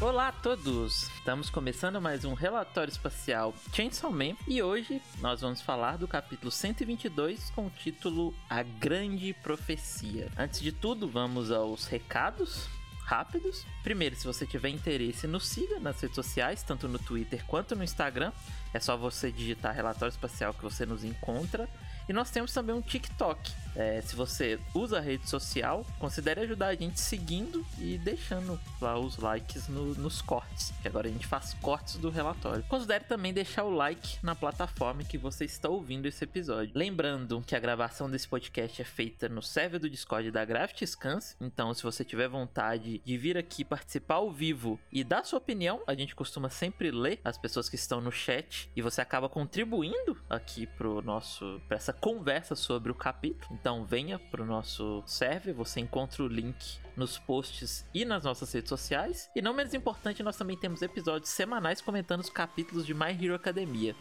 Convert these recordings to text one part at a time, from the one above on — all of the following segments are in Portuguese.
Olá a todos! Estamos começando mais um relatório espacial Chainsaw Man e hoje nós vamos falar do capítulo 122 com o título A Grande Profecia. Antes de tudo, vamos aos recados rápidos. Primeiro, se você tiver interesse, nos siga nas redes sociais, tanto no Twitter quanto no Instagram. É só você digitar relatório espacial que você nos encontra. E nós temos também um TikTok. É, se você usa a rede social, considere ajudar a gente seguindo e deixando lá os likes no, nos cortes, que agora a gente faz cortes do relatório. Considere também deixar o like na plataforma que você está ouvindo esse episódio. Lembrando que a gravação desse podcast é feita no server do Discord da Graft Scans, então se você tiver vontade de vir aqui participar ao vivo e dar sua opinião, a gente costuma sempre ler as pessoas que estão no chat e você acaba contribuindo aqui pro nosso para essa conversa sobre o capítulo. Então venha pro nosso server, você encontra o link nos posts e nas nossas redes sociais. E não menos importante, nós também temos episódios semanais comentando os capítulos de My Hero Academia.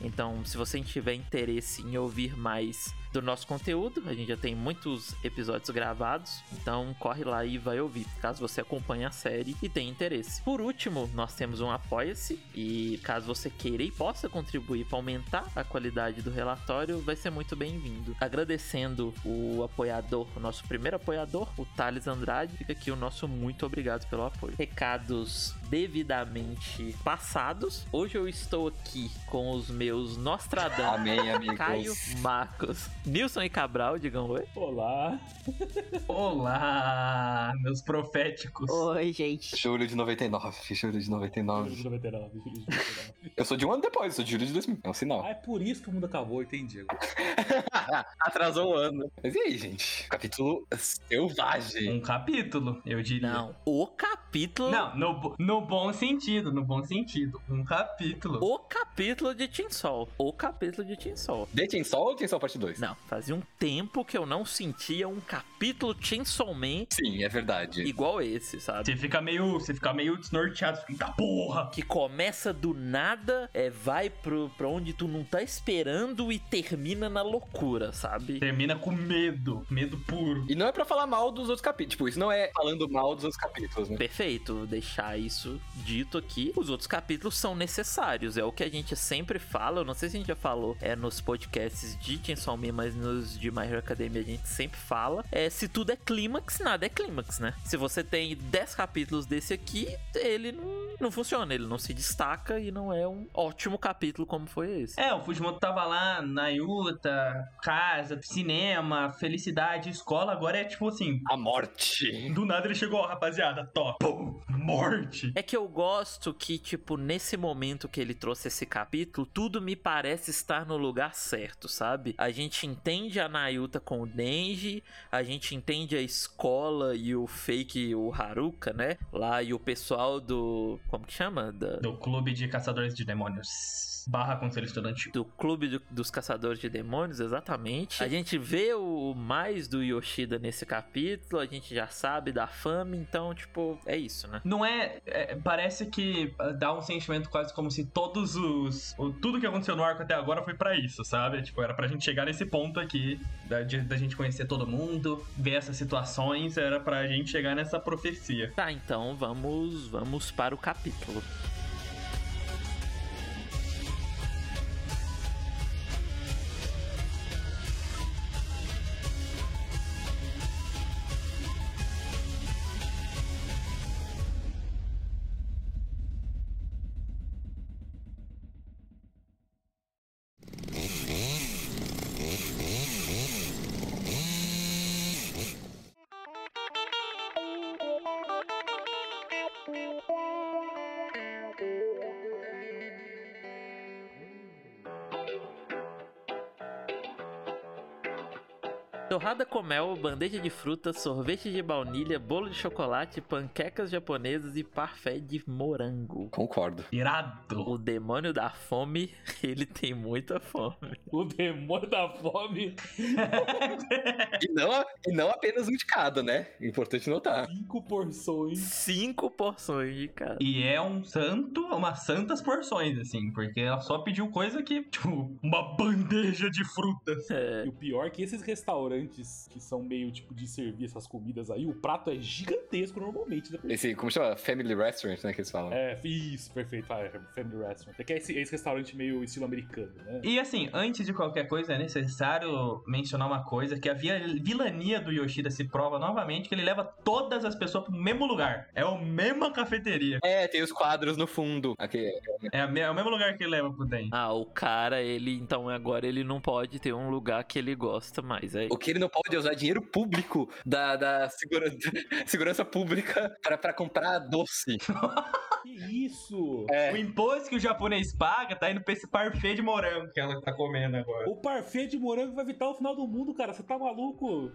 Então, se você tiver interesse em ouvir mais do nosso conteúdo, a gente já tem muitos episódios gravados, então corre lá e vai ouvir, caso você acompanhe a série e tenha interesse. Por último, nós temos um Apoia-se e caso você queira e possa contribuir para aumentar a qualidade do relatório, vai ser muito bem-vindo. Agradecendo o apoiador, o nosso primeiro apoiador, o Thales Andrade, fica aqui o nosso muito obrigado pelo apoio. Recados devidamente passados. Hoje eu estou aqui com os meus Nostradamus. Amém, amigos. Caio Marcos. Nilson e Cabral, digam oi. Olá. Olá, meus proféticos. Oi, gente. Julho de 99, julho de 99. Julho de 99, julho de 99. Eu sou de um ano depois, sou de julho de 2000. É um sinal. Ah, é por isso que o mundo acabou, entendi. Atrasou um ano. Mas e aí, gente? Capítulo selvagem. Um capítulo, eu diria. Não, o capítulo. Não, no, no bom sentido, no bom sentido. Um capítulo. O capítulo de Tinsol. O capítulo de Tinsol. The Chainsaw ou Chainsaw Parte 2? Não, fazia um tempo que eu não sentia um capítulo Chainsaw Man Sim, é verdade. igual esse, sabe? Você fica meio, você fica meio desnorteado, fica, "Eita porra! Que começa do nada, é, vai pro, pra onde tu não tá esperando e termina na loucura, sabe? Termina com medo, medo puro. E não é pra falar mal dos outros capítulos. Tipo, isso não é falando mal dos outros capítulos, né? Perfeito, deixar isso dito aqui. Os outros capítulos são necessários, é o que a gente sempre fala. Eu não sei se a gente já falou é, nos podcasts de Chainsaw Man, mas nos de My Hero Academia a gente sempre fala. É, se tudo é clímax, nada é clímax, né? Se você tem 10 capítulos desse aqui, ele não, não funciona, ele não se destaca e não é um ótimo capítulo como foi esse. É, o Fujimoto tava lá na Yuta, casa, cinema, felicidade, escola, agora é tipo assim. A morte. Do nada ele chegou, ó, rapaziada, top, morte. É que eu gosto que, tipo, nesse momento que ele trouxe esse capítulo, tudo me parece estar no lugar certo, sabe? A gente entende a Nayuta com o Denji, a gente entende a escola e o fake, o Haruka, né? Lá e o pessoal do. Como que chama? Da- Do clube de caçadores de demônios. Barra conselho estudantil. do clube do- dos caçadores de demônios, exatamente. A gente vê o mais do Yoshida nesse capítulo, a gente já sabe da fama, então, tipo, é isso, né? Não é, é, Parece que ah, dá um sentimento quase como se todos os. o- tudo que aconteceu no arco até agora foi pra isso, sabe? Tipo, era pra gente chegar nesse ponto aqui, da, de- da gente conhecer todo mundo, ver essas situações, era pra gente chegar nessa profecia. Tá, então vamos, vamos para o capítulo. Torrada com mel, bandeja de frutas, sorvete de baunilha, bolo de chocolate, panquecas japonesas e parfait de morango. Concordo. Irado! O demônio da fome, ele tem muita fome. O demônio da fome. E não, e não apenas um de cada, né? Importante notar. Cinco porções. Cinco porções de cada. E é um santo, umas santas porções, assim, porque ela só pediu coisa que, tipo, uma bandeja de frutas. É. E o pior é que esses restaurantes que são meio tipo de servir essas comidas aí, o prato é gigantesco normalmente. Né? Esse, como chama? Family Restaurant, né? Que eles falam. É, isso, perfeito. Ah, é Family Restaurant. É que é esse, esse restaurante meio estilo americano, né? E assim, antes de qualquer coisa, é necessário mencionar uma coisa: que a via- vilania do Yoshida se prova novamente que ele leva todas as pessoas pro mesmo lugar. É a mesma cafeteria. É, tem os quadros no fundo. Aqui, É, é o mesmo lugar que ele leva pro Den. Ah, o cara, ele então agora ele não pode ter um lugar que ele gosta mais. É O que ele não pode é usar dinheiro público da, da segura- segurança pública pra comprar doce. Que isso? É. O imposto que o japonês paga tá indo pra esse parfait de morango que ela tá comendo agora. O parfait de morango vai evitar o final do mundo, cara. Você tá maluco?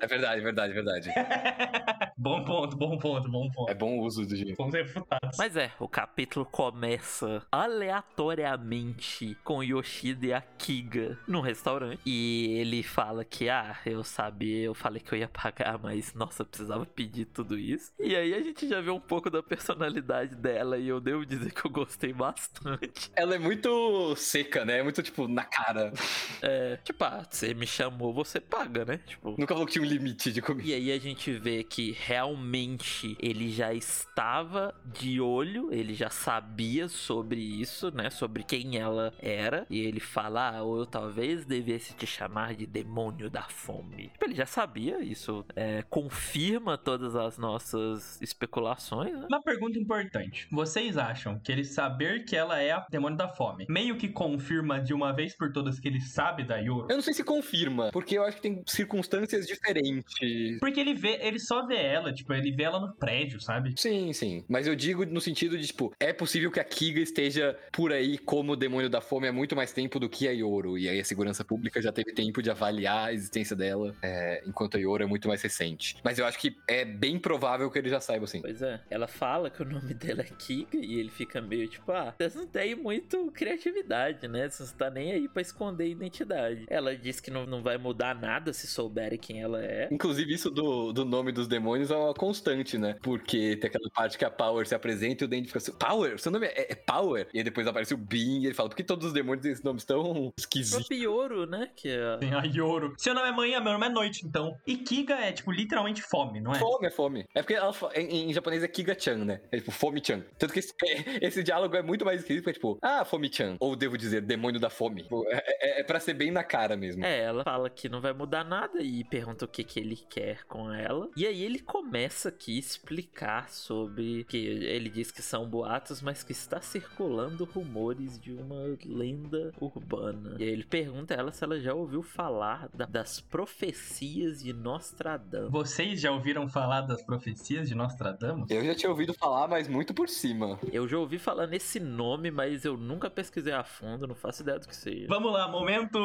É verdade, verdade, verdade. bom ponto, bom ponto, bom ponto. É bom uso do dinheiro. Fomos refutados. Mas é, o capítulo começa aleatoriamente com Yoshida e a Kiga num restaurante. E ele fala que, ah, eu sabia, eu falei que eu ia pagar, mas nossa, eu precisava pedir tudo isso. E aí a gente já vê um pouco da personalidade dela e eu devo dizer que eu gostei bastante. Ela é muito seca, né? É muito, tipo, na cara. É, tipo, ah, você me chamou, você paga, né? Tipo. Nunca falou que tinha um limite de comida. E aí a gente vê que realmente ele já estava de olho, ele já sabia sobre isso, né? Sobre quem ela era. E ele fala, ah, ou eu talvez devesse te chamar de demônio da fome. Tipo, ele já sabia, isso é, confirma todas as nossas especulações, né? Uma pergunta importante. Vocês acham que ele saber que ela é a demônio da fome meio que confirma de uma vez por todas que ele sabe da Yoro? Eu não sei se confirma, porque eu acho que tem circunstâncias diferentes. Porque ele vê, ele só vê ela, tipo, ele vê ela no prédio, sabe? Sim, sim. Mas eu digo no sentido de, tipo, é possível que a Kiga esteja por aí como o demônio da fome há muito mais tempo do que a Yoro. E aí a segurança pública já teve tempo de avaliar a existência dela, é, enquanto a Yoro é muito mais recente. Mas eu acho que é bem provável que ele já saiba, assim. Pois é, ela fala que o nome dela é Kiga e ele fica meio tipo, ah, vocês não têm muito criatividade, né? Vocês não tá nem aí pra esconder a identidade. Ela diz que não, não vai mudar nada se souberem quem ela é. Inclusive, isso do, do nome dos demônios é uma constante, né? Porque tem aquela parte que a Power se apresenta e o Dente fica assim: Power? Seu nome é, é Power? E aí depois aparece o Bean e ele fala: por que todos os demônios têm esse nome tão O esquisito? Pioro, né? Que é. Tem a Yoro. Seu nome é manhã, meu nome é noite, então. E Kiga é, tipo, literalmente fome, não é? Fome, é fome. É porque ela em, em japonês é Kiga-chan, né? É tipo Fome-chan. Tanto que esse, esse diálogo é muito mais esquisito, porque é tipo, ah, Fome-chan. Ou devo dizer, demônio da fome. Tipo, é, é, é pra ser bem na cara mesmo. É, ela fala que não vai mudar nada e pergunta o que, que ele quer com ela. E aí ele começa aqui a explicar sobre que ele diz que são boatos, mas que está circulando rumores de uma lenda urbana. E aí ele pergunta a ela se ela já ouviu falar da- das profecias de Nostradamus. Vocês já ouviram falar das profecias de Nostradamus? Eu já tinha ouvido falar, mas muito por cima. Eu já ouvi falar nesse nome, mas eu nunca pesquisei a fundo, não faço ideia do que seja. Vamos lá, momento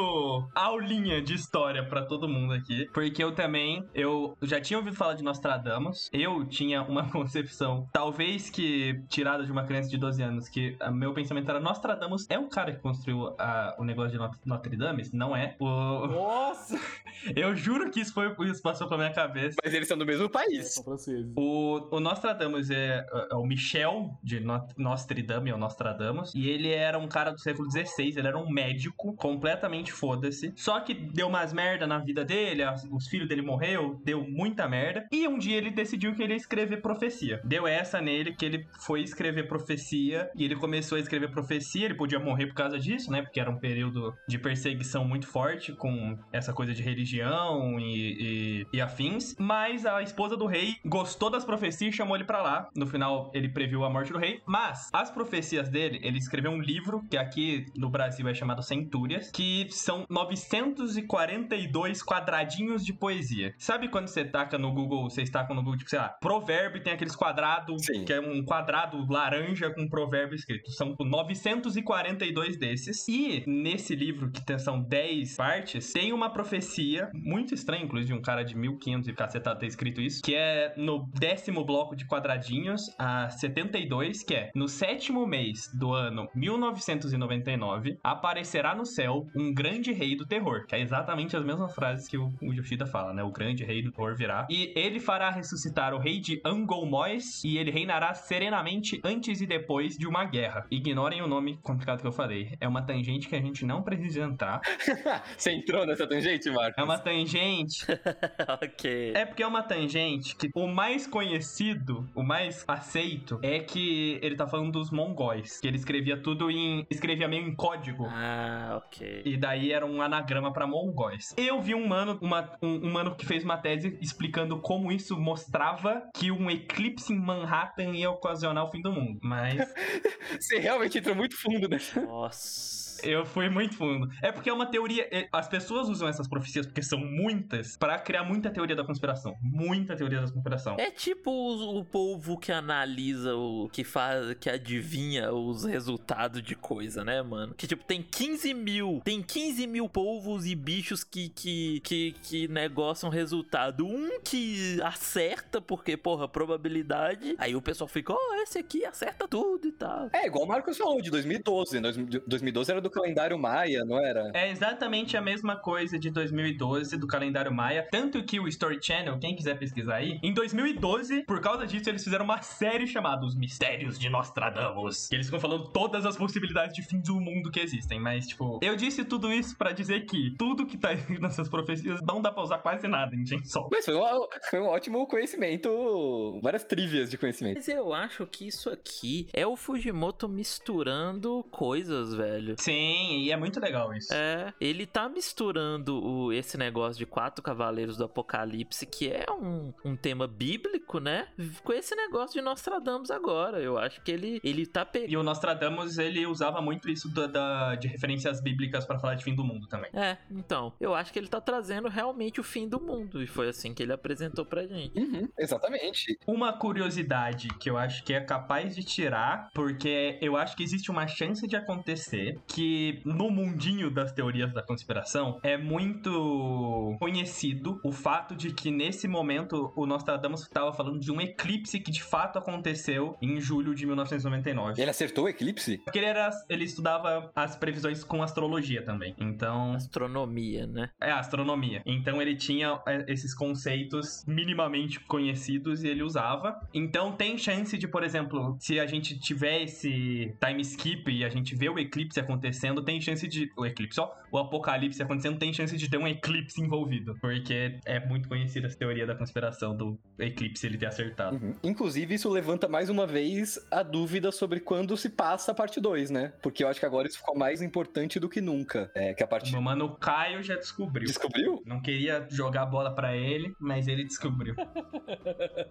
aulinha de história pra todo mundo aqui, porque eu também, eu já tinha ouvido falar de Nostradamus, eu tinha uma concepção, talvez que tirada de uma criança de 12 anos, que a meu pensamento era Nostradamus é o cara que construiu a- o negócio de Not- Notre Dame? Não é. O- Nossa! eu juro que isso foi isso passou pela minha cabeça. Mas eles são do mesmo É, país. são franceses. O, o Nostradamus é, é o Michel de Not Notre Dame, ou Nostradamus, e ele era um cara do século XVI, ele era um médico, completamente foda-se. Só que deu umas merda na vida dele, os filhos dele morreu, deu muita merda. E um dia ele decidiu que ele ia escrever profecia. Deu essa nele que ele foi escrever profecia, e ele começou a escrever profecia, ele podia morrer por causa disso, né? Porque era um período de perseguição muito forte com essa coisa de religião e, e, e afins. Mas a esposa do rei gostou das profecias e chamou ele pra lá. No final, ele previu a morte do rei. Mas as profecias dele, ele escreveu um livro que aqui no Brasil é chamado Centúrias, que são 942 quadradinhos de poesia. Sabe quando você taca no Google, você destacam no tipo, sei lá, provérbio tem aqueles quadrados, que é um quadrado laranja com provérbio escrito. São 942 desses. E nesse livro, que tem- são 10 partes, tem uma profecia muito estranha, inclusive, de um cara de 1500 e cacetado ter escrito isso, que é no décimo bloco de quadradinhos, a 72, que é no sétimo mês do ano 1999, aparecerá no céu um grande rei do terror, que é exatamente as mesmas frases que o, o Yoshida fala, né? O grande rei do terror virá. E ele fará ressuscitar o rei de Angolmois e ele reinará serenamente antes e depois de uma guerra. Ignorem o nome complicado que eu falei. É uma tangente que a gente não precisa entrar. Você entrou nessa tangente, Marcos? É uma tangente ok. É porque é uma tangente que o mais conhecido, o mais aceito, é que ele tá falando dos mongóis. Que ele escrevia tudo em. escrevia meio em código. Ah, ok. E daí era um anagrama pra mongóis. Eu vi um mano, uma- um, um mano que fez uma tese explicando como isso mostrava que um eclipse em Manhattan ia ocasionar o fim do mundo. Mas Você realmente entrou muito fundo nessa. Nossa. Eu fui muito fundo. É porque é uma teoria. é, As pessoas usam essas profecias, porque são muitas, pra criar muita teoria da conspiração. Muita teoria da conspiração. É tipo o, o povo que analisa o que faz, que adivinha os resultados de coisa, né, mano? Que tipo, tem 15 mil, tem 15 mil polvos e bichos que, que, que, que negociam resultado. Um que acerta, porque, porra, probabilidade. Aí o pessoal fica, ó, esse aqui acerta tudo e tal. É, igual o Marcos falou, de 2012. Dois- 2012 era do calendário Maia, não era? É exatamente a mesma coisa de 2012 do calendário Maia. Tanto que o Story Channel, quem quiser pesquisar aí, em 2012, por causa disso, eles fizeram uma série chamada Os Mistérios de Nostradamus. Que eles ficam falando todas as possibilidades de fim do mundo que existem. Mas, tipo, eu disse tudo isso pra dizer que tudo que tá escrito nessas profecias não dá pra usar quase nada em. Sol. Mas foi um, foi um ótimo conhecimento, várias trivias de conhecimento. Mas eu acho que isso aqui é o Fujimoto misturando coisas, velho. Sim, e é muito legal isso. É, ele tá misturando o- esse negócio de quatro cavaleiros do apocalipse, que é um, um tema bíblico, né? Com esse negócio de Nostradamus agora. Eu acho que ele, ele tá pegando. E o Nostradamus, ele usava muito isso da, da- de referências bíblicas pra falar de fim do mundo também. É, então, eu acho que ele tá trazendo realmente o fim do mundo. E foi assim que ele apresentou pra gente. Uhum, exatamente. Uma curiosidade que eu acho que é capaz de tirar, porque eu acho que existe uma chance de acontecer que no mundinho das teorias da conspiração é muito conhecido o fato de que nesse momento o Nostradamus estava falando de um eclipse que de fato aconteceu em julho de 1999. Ele acertou o eclipse? Porque ele, era, ele estudava as previsões com astrologia também. Então, Astronomia, né? é, astronomia. Então ele tinha é, esses conceitos minimamente conhecidos e ele usava. Então tem chance de, por exemplo, se a gente tiver esse time skip e a gente vê o eclipse acontecendo, tem chance de. O eclipse, ó. O apocalipse acontecendo, tem chance de ter um eclipse envolvido. Porque é muito conhecida essa teoria da conspiração do eclipse ele ter acertado. Uhum. Inclusive, isso levanta mais uma vez a dúvida sobre quando se passa a parte 2, né? Porque eu acho que agora isso ficou mais importante do que nunca. É que a O parte. meu mano Caio já descobriu. Descobriu? Não queria jogar a bola pra ele, mas ele descobriu.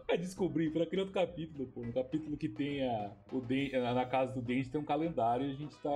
É descobrir, foi naquele outro capítulo, pô. No capítulo que tem a, o Den- na casa do Dente tem um calendário e a gente tá.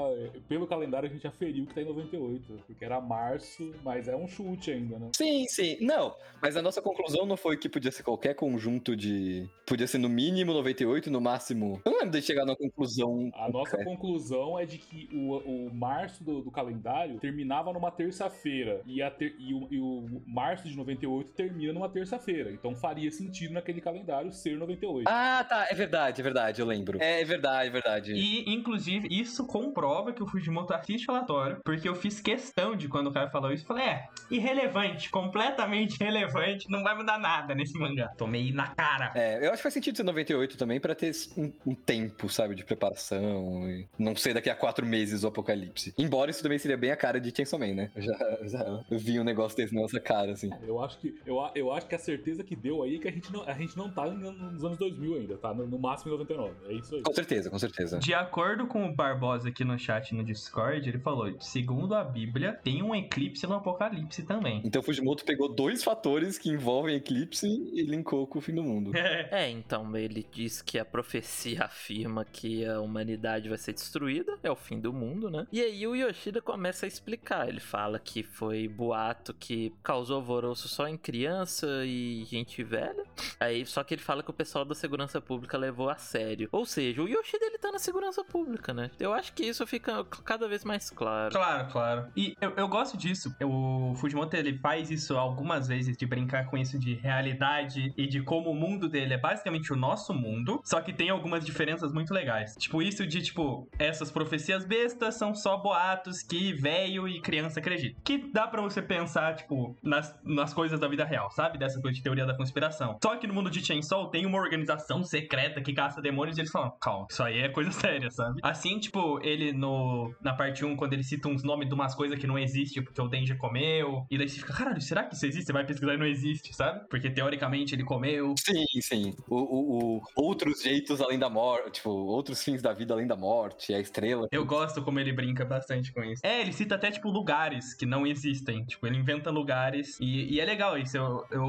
Pelo calendário a gente aferiu que tá em 98. Porque era março, mas é um chute ainda, né? Sim, sim. Não, mas a nossa conclusão não foi que podia ser qualquer conjunto de. Podia ser no mínimo 98, no máximo. Eu não lembro de chegar numa conclusão. A nossa concreta. conclusão é de que o, o março do, do calendário terminava numa terça-feira. E, a ter- e o, e o março de 98 termina numa terça-feira. Então faria sentido naquele calendário ser 98. Ah, tá. É verdade, é verdade, eu lembro. É, é verdade, é verdade. E, inclusive, isso comprova que o Fujimoto assiste relatório, porque eu fiz questão de quando o cara falou isso, falei, é, irrelevante, completamente irrelevante, não vai mudar nada nesse mangá. Tomei na cara. É, eu acho que faz sentido ser 98 também pra ter um, um tempo, sabe, de preparação. E não ser daqui a quatro meses o apocalipse. Embora isso também seria bem a cara de Chainsaw Man, né? Eu já, já vi um negócio desse na nossa cara, assim. Eu acho que eu, a- eu acho que a certeza que deu aí é que a gente não, a gente não tá nos anos 2000 ainda, tá? No, no máximo em 99. É isso aí. Com certeza, com certeza. De acordo com o Barbosa aqui no chat no Discord, Discord, ele falou: segundo a Bíblia, tem um eclipse no Apocalipse também. Então Fujimoto pegou dois fatores que envolvem eclipse e linkou com o fim do mundo. É. É, então ele diz que a profecia afirma que a humanidade vai ser destruída, é o fim do mundo, né? E aí o Yoshida começa a explicar. Ele fala que foi boato que causou alvoroço só em criança e gente velha. Aí só que ele fala que o pessoal da segurança pública levou a sério. Ou seja, o Yoshida ele tá na segurança pública, né? Eu acho que isso fica cada vez mais claro. Claro, claro. E eu, eu gosto disso. O Fujimoto ele faz isso algumas vezes de brincar com isso de realidade e de como o mundo dele é basicamente o nosso mundo, só que tem algumas diferenças muito legais. Tipo, isso de, tipo, essas profecias bestas são só boatos que velho e criança acreditam. Que dá pra você pensar, tipo, nas, nas coisas da vida real, sabe? Dessa coisa de teoria da conspiração. Só que no mundo de Chainsaw tem uma organização secreta que caça demônios e eles falam, calma, isso aí é coisa séria, sabe? Assim, tipo, ele no na parte 1, quando ele cita uns nomes de umas coisas que não existem, porque o Denji comeu, e daí você fica, caralho, será que isso existe? Você vai pesquisar e não existe, sabe? Porque teoricamente ele comeu. Sim, sim. O, o- o- outros jeitos além da morte, tipo, outros fins da vida além da morte, a estrela. Eu gosto como ele brinca bastante com isso. É, ele cita até, tipo, lugares que não existem. Tipo, ele inventa lugares. E, e é legal isso. Eu, eu-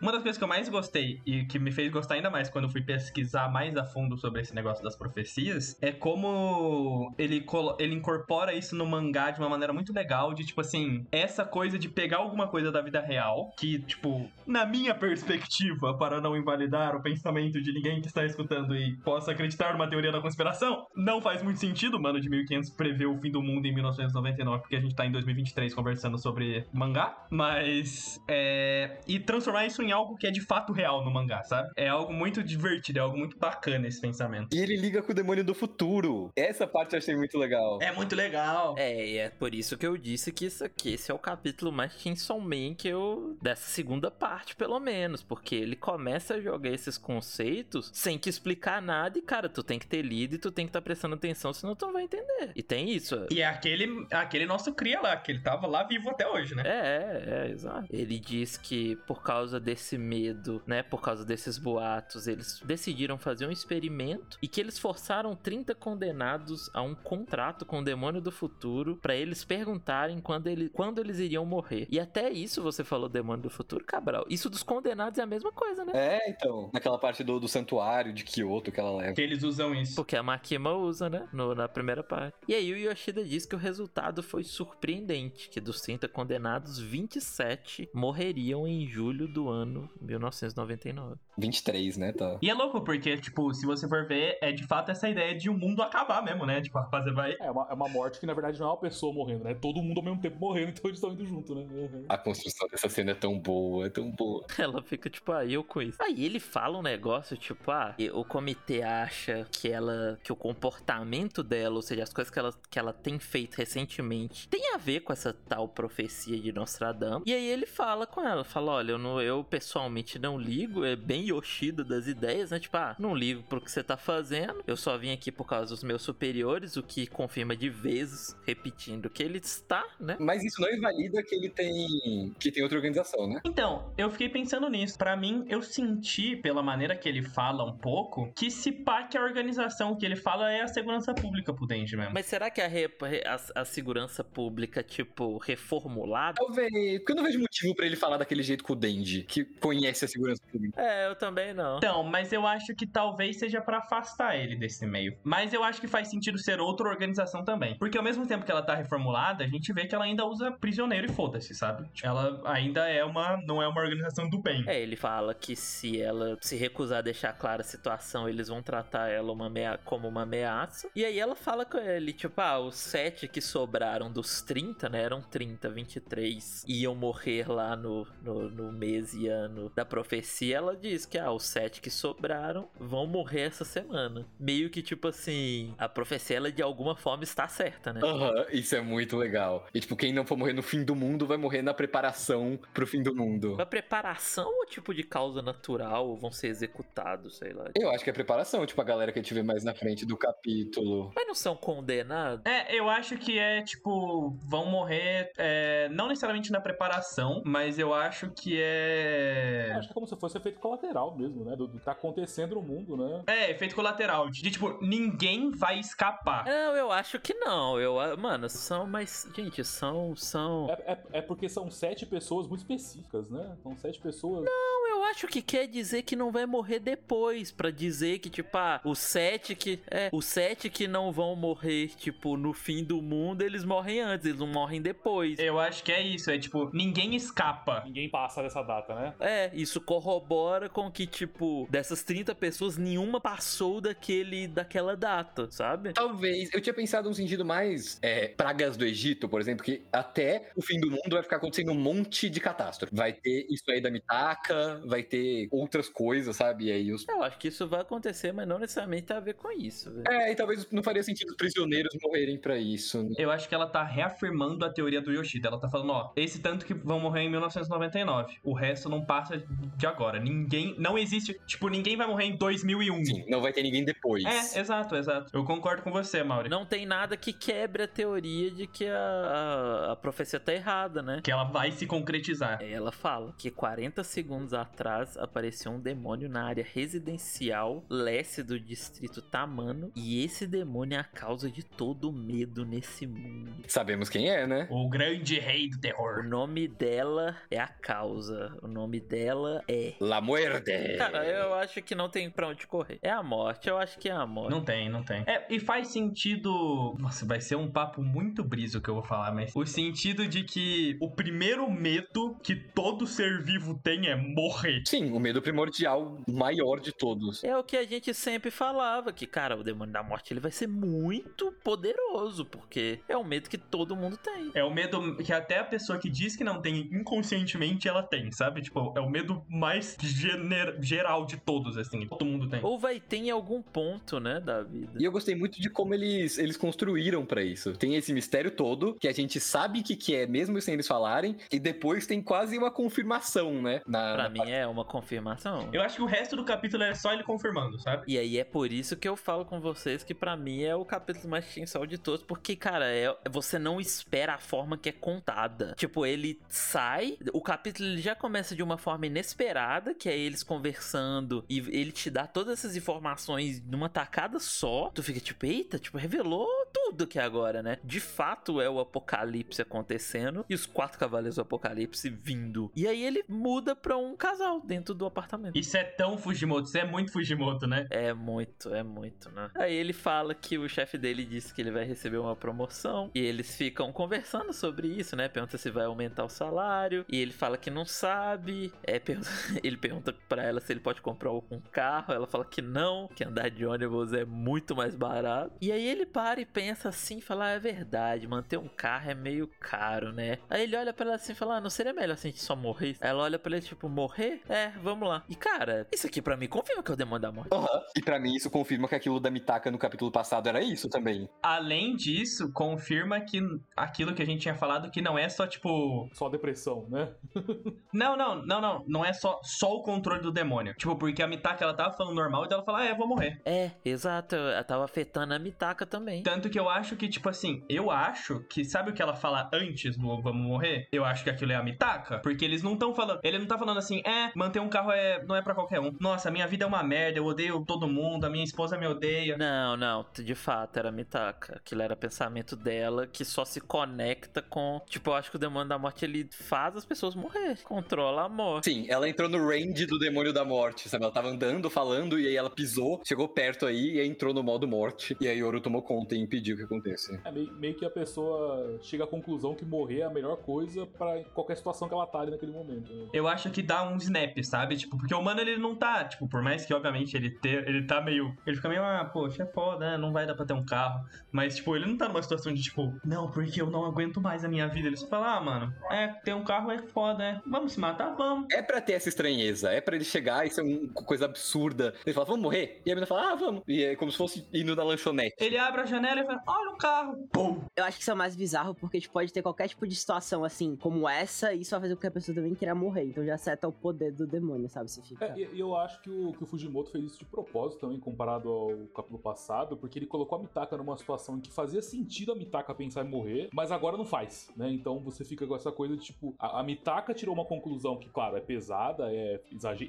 Uma das coisas que eu mais gostei e que me fez gostar ainda mais quando eu fui pesquisar mais a fundo sobre esse negócio das profecias é como ele, ele incorpora isso no mangá de uma maneira muito legal. De, tipo assim, essa coisa de pegar alguma coisa da vida real que, tipo, na minha perspectiva, para não invalidar o pensamento de ninguém que está escutando e possa acreditar numa teoria da conspiração, não faz muito sentido, mano, de 1500 prever o fim do mundo em 1999, porque a gente tá em 2023 conversando sobre mangá, mas é. E transformar isso em algo que é de fato real no mangá, sabe? É algo muito divertido, é algo muito bacana esse pensamento. E ele liga com o demônio do futuro. Essa parte eu achei muito legal. É muito legal. É, e é por isso que eu disse que isso aqui, esse é o capítulo mais Chainsaw Man que eu... Dessa segunda parte, pelo menos. Porque ele começa a jogar esses conceitos sem que explicar nada e, cara, tu tem que ter lido e tu tem que estar prestando atenção, senão tu não vai entender. E tem isso. E é aquele, aquele nosso cria lá, que ele tava lá vivo até hoje, né? É, é, é, exato. Ele diz que por causa desse medo, né, por causa desses boatos, eles decidiram fazer um experimento e que eles forçaram 30 condenados a um contrato com o demônio do futuro pra eles perguntarem quando, ele, quando eles iriam morrer. E até isso você falou demônio do futuro, Cabral. Isso dos condenados é a mesma coisa, né? É, então. Naquela parte do, do santuário de Kyoto que ela leva. Que eles usam isso. Porque a Makima usa, né? No- na primeira parte. E aí o Yoshida diz que o resultado foi surpreendente, que dos 30 condenados, 27 morreriam em julho do ano 1999. 23, né? Tá. E é louco, porque, tipo, se você for ver, é de fato essa ideia de o mundo acabar mesmo, né? Tipo, a rapaziada vai. É uma, é uma morte que na verdade não é uma pessoa morrendo, né? É todo mundo ao mesmo tempo morrendo, então eles estão indo junto, né? Uhum. A construção dessa cena é tão boa, é tão boa. Ela fica tipo, ah, eu com isso. Aí ele fala um negócio, tipo, ah, e o comitê acha que ela, que o comportamento dela, ou seja, as coisas que ela, que ela tem feito recentemente, tem a ver com essa tal profecia de Nostradamus. E aí ele fala com ela, fala, olha, eu, não, eu pessoalmente não ligo, é bem Yoshida das ideias, né? Tipo, ah, não ligo pro que você tá fazendo, eu só vim aqui por causa dos meus superiores, o que confirma de vezes, repetindo que ele está, né? Mas isso não invalida que ele tem. que tem outra organização, né? Então, eu fiquei pensando nisso. Pra mim, eu senti, pela maneira que ele fala um pouco, que se pá que a organização que ele fala é a segurança pública pro Denji mesmo. Mas será que a, re- a, a segurança pública, tipo, reformulada? Talvez. Porque eu não vejo motivo pra ele falar daquele jeito com o Denji, que conhece a segurança pública. É, eu também não. Então, mas eu acho que talvez seja pra afastar ele desse meio. Mas eu acho que faz sentido ser outra organização também. Porque ao mesmo tempo que ela tá reformulada, a gente vê que ela ainda usa prisioneiro e foda-se, sabe? Ela ainda é uma. não é uma organização do bem. É, ele fala que se ela se recusar a deixar clara a situação, eles vão tratar ela uma como uma ameaça. E aí ela fala com ele, tipo, ah, os sete que sobraram dos 30, né? Eram 30, 23, iam morrer lá no, no, no mês e ano da profecia. Ela diz que, ah, os sete que sobraram vão morrer essa semana. Meio que, tipo assim, a profecia, ela de alguma forma está certa, né? Aham, isso é muito legal. E tipo, quem não for morrer no fim do mundo vai morrer na preparação pro fim do mundo. Uma preparação ou tipo de causa natural ou vão ser executados, sei lá. Eu acho que é preparação, tipo, a galera que a gente vê mais na frente do capítulo. Mas não são condenados? É, eu acho que é tipo, vão morrer, é, não necessariamente na preparação, mas eu acho que é. Acho que é como se fosse efeito colateral mesmo, né? Do, do que tá acontecendo no mundo, né? É, efeito colateral. De tipo, ninguém vai escapar. Não, eu acho que não. Eu, ah, mano, são, mas, gente, são, são. É, é, é porque são sete pessoas muito específicas, né? São sete pessoas. Não, eu acho que quer dizer que não vai morrer depois, Pra dizer que tipo, ah, os sete que é, os sete que não vão morrer, tipo, no fim do mundo, eles morrem antes, eles não morrem depois. Eu acho que é isso, é tipo, ninguém escapa. Ninguém passa dessa data, né? É, isso corrobora com que tipo, dessas 30 pessoas, nenhuma passou daquele daquela data, sabe? Talvez. Eu tinha pensado num sentido mais é, pragas do Egito, por exemplo, que até o fim do mundo vai ficar acontecendo um monte de catástrofe. Vai ter isso aí da Mitaka, vai ter outras coisas, sabe? E aí os. Eu acho que isso vai acontecer, mas não necessariamente tem a ver com isso. Véio. É, e talvez não faria sentido os prisioneiros morrerem para isso. Né? Eu acho que ela tá reafirmando a teoria do Yoshida. Ela tá falando, ó, esse tanto que vão morrer em 1999. O resto não passa de agora. Ninguém. Não existe. Tipo, ninguém vai morrer em 2001. Sim, não vai ter ninguém depois. É, exato, exato. Eu concordo com você, Mauri. Não tem nada que quebre a teoria de que a, a, a profecia tá errada, né? Que ela vai se concretizar. Ela fala que 40 segundos atrás apareceu um demônio na área residencial leste do distrito Tamano e esse demônio é a causa de todo o medo nesse mundo. Sabemos quem é, né? O grande rei do O terror. nome dela é a causa. O nome dela é. La Muerte. Cara, eu acho que não tem pra onde correr. É a morte, eu acho que é a morte. Não tem, não tem. É, e faz sentido. Nossa, vai ser um papo muito briso que eu vou falar, mas. O sentido de que o primeiro medo que todo ser vivo tem é morrer. Sim, o medo primordial maior de todos. É o que a gente sempre falava, que, cara, o demônio da morte ele vai ser muito poderoso, porque é o medo que todo mundo tem. É o medo que até a pessoa que diz que não tem, inconscientemente ela tem, sabe? Tipo, é o medo mais gener- geral de todos, assim. Todo mundo tem. Ou vai ter em algum ponto, né, da vida. E eu gostei muito de como eles, eles construíram pra isso. Tem esse mistério todo, que a gente sabe o que, que é, mesmo sem eles falarem, e depois tem quase uma confirmação, né? Na, Pra na mim é uma confirmação. Eu acho que o resto do capítulo é só ele confirmando, sabe? E aí é por isso que eu falo com vocês que pra mim é o capítulo mais Chainsaw de todos, porque, cara, é, você não espera a forma que é contada. Tipo, ele sai, o capítulo já começa de uma forma inesperada, que é eles conversando e ele te dá todas essas informações numa tacada só. Tu fica tipo, eita, tipo, revelou tudo que é agora, né? De fato é o apocalipse acontecendo e os quatro cavaleiros do apocalipse vindo. E aí ele muda pra um casal dentro do apartamento. Isso é tão Fujimoto, isso é muito Fujimoto, né? É muito, é muito, né? Aí ele fala que o chefe dele disse que ele vai receber uma promoção. E eles ficam conversando sobre isso, né? Pergunta se vai aumentar o salário. E ele fala que não sabe. É, pergunta- ele pergunta pra ela se ele pode comprar um carro. Ela fala que não, que andar de ônibus é muito mais barato. E aí ele para e pensa assim, fala, ah, é verdade, manter um carro é meio caro, né? Aí ele olha pra ela assim e fala, ah, não seria melhor se a gente só morresse? Ela olha pra ele tipo, morrer? É, vamos lá. E cara, isso aqui pra mim confirma que é o demônio da morte. Aham. E pra mim isso confirma que aquilo da Mitaka no capítulo passado era isso também. Além disso, confirma que aquilo que a gente tinha falado que não é só tipo. Só depressão, né? Não, não, não, não. Não é só, só o controle do demônio. Tipo, porque a Mitaka ela tava falando normal e ela fala, ah, é, vou morrer. É, exato. Ela tava afetando a Mitaka também. Tanto que eu acho que, tipo assim, eu acho que sabe o que ela fala antes do vamos morrer? Eu acho que aquilo é a Mitaka. Porque eles não estão falando. Ele não tá falando assim, é, manter um carro é, não é pra qualquer um. Nossa, a minha vida é uma merda, eu odeio todo mundo, a minha esposa me odeia. Não, não, de fato, era a Mitaka. Aquilo era pensamento dela que só se conecta com. Tipo, eu acho que o demônio da morte ele faz as pessoas morrer. Controla a morte. Sim, ela entrou no range do demônio da morte, sabe? Ela tava andando, falando, e aí ela pisou, chegou perto aí e aí entrou no modo morte. E aí Yoru tomou conta e impediu que acontecesse. É meio, meio que a pessoa chega à conclusão que morrer é a melhor coisa pra qualquer situação que ela tá ali naquele momento. né? Eu acho que dá um snap, sabe? Tipo, porque o mano ele não tá, tipo, por mais que obviamente ele ter, ele tá meio, ele fica meio, ah, poxa, é foda, né? Não vai dar pra ter um carro. Mas tipo, ele não tá numa situação de tipo, não, porque eu não aguento mais a minha vida. Ele só fala, ah, mano, é, ter um carro é foda, né? Vamos se matar, vamos. É pra ter essa estranheza, é pra ele chegar e ser uma coisa absurda. Ele fala, vamos morrer? E a menina fala, ah, vamos. E é como se fosse indo na lanchonete. Ele abre a janela e fala, olha o carro. Pum. Eu acho que isso é mais bizarro porque a gente pode ter qualquer tipo de situação assim, como essa, e isso vai fazer com que a pessoa também queira morrer. Então já seta o poder do demônio, sabe? Você fica. É, e eu acho que o, que o Fujimoto fez isso de propósito também, comparado ao capítulo passado, porque ele colocou a Mitaka numa situação em que fazia sentido a Mitaka pensar em morrer, mas agora não faz, né? Então você fica com essa coisa de tipo, a, a Mitaka tirou uma conclusão que, claro, é pesada, é,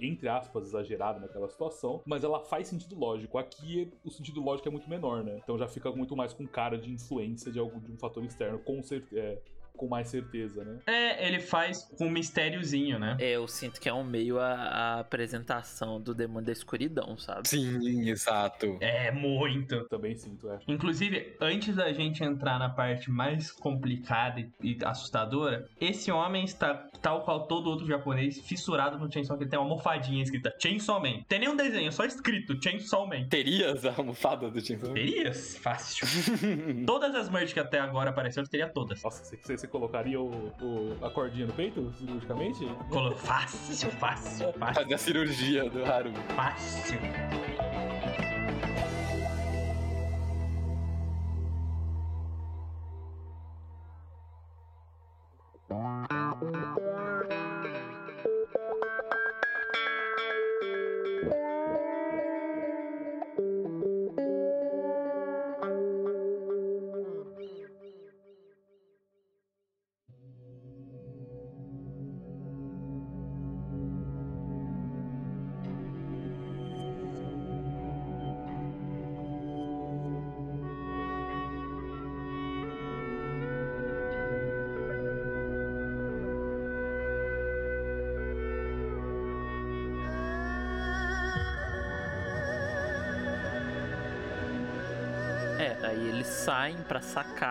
entre aspas, exagerada naquela situação, mas ela faz sentido lógico. Aqui o sentido lógico é muito menor, né? Então já fica muito mais com cara de influência de algum de um fator externo, com certeza. Com mais certeza, né? É, ele faz com um mistériozinho, né? É, eu sinto que é um meio a, a apresentação do demônio da escuridão, sabe? Sim, exato. É, muito. Também sinto, é. Inclusive, antes da gente entrar na parte mais complicada e, e assustadora, esse homem está, tal qual todo outro japonês, fissurado no Chainsaw, que ele tem uma almofadinha escrita Chainsaw Man. Tem nenhum desenho, só escrito Chainsaw Man. Terias a almofada do Chainsaw Man? Terias? Fácil. Todas as merch que até agora apareceram, eu teria todas. Nossa, você, você, colocaria o, o- a cordinha no peito, cirurgicamente? Colo- Fácil, fácil, fácil, Fazer a cirurgia do Haru. fácil. Aí eles saem pra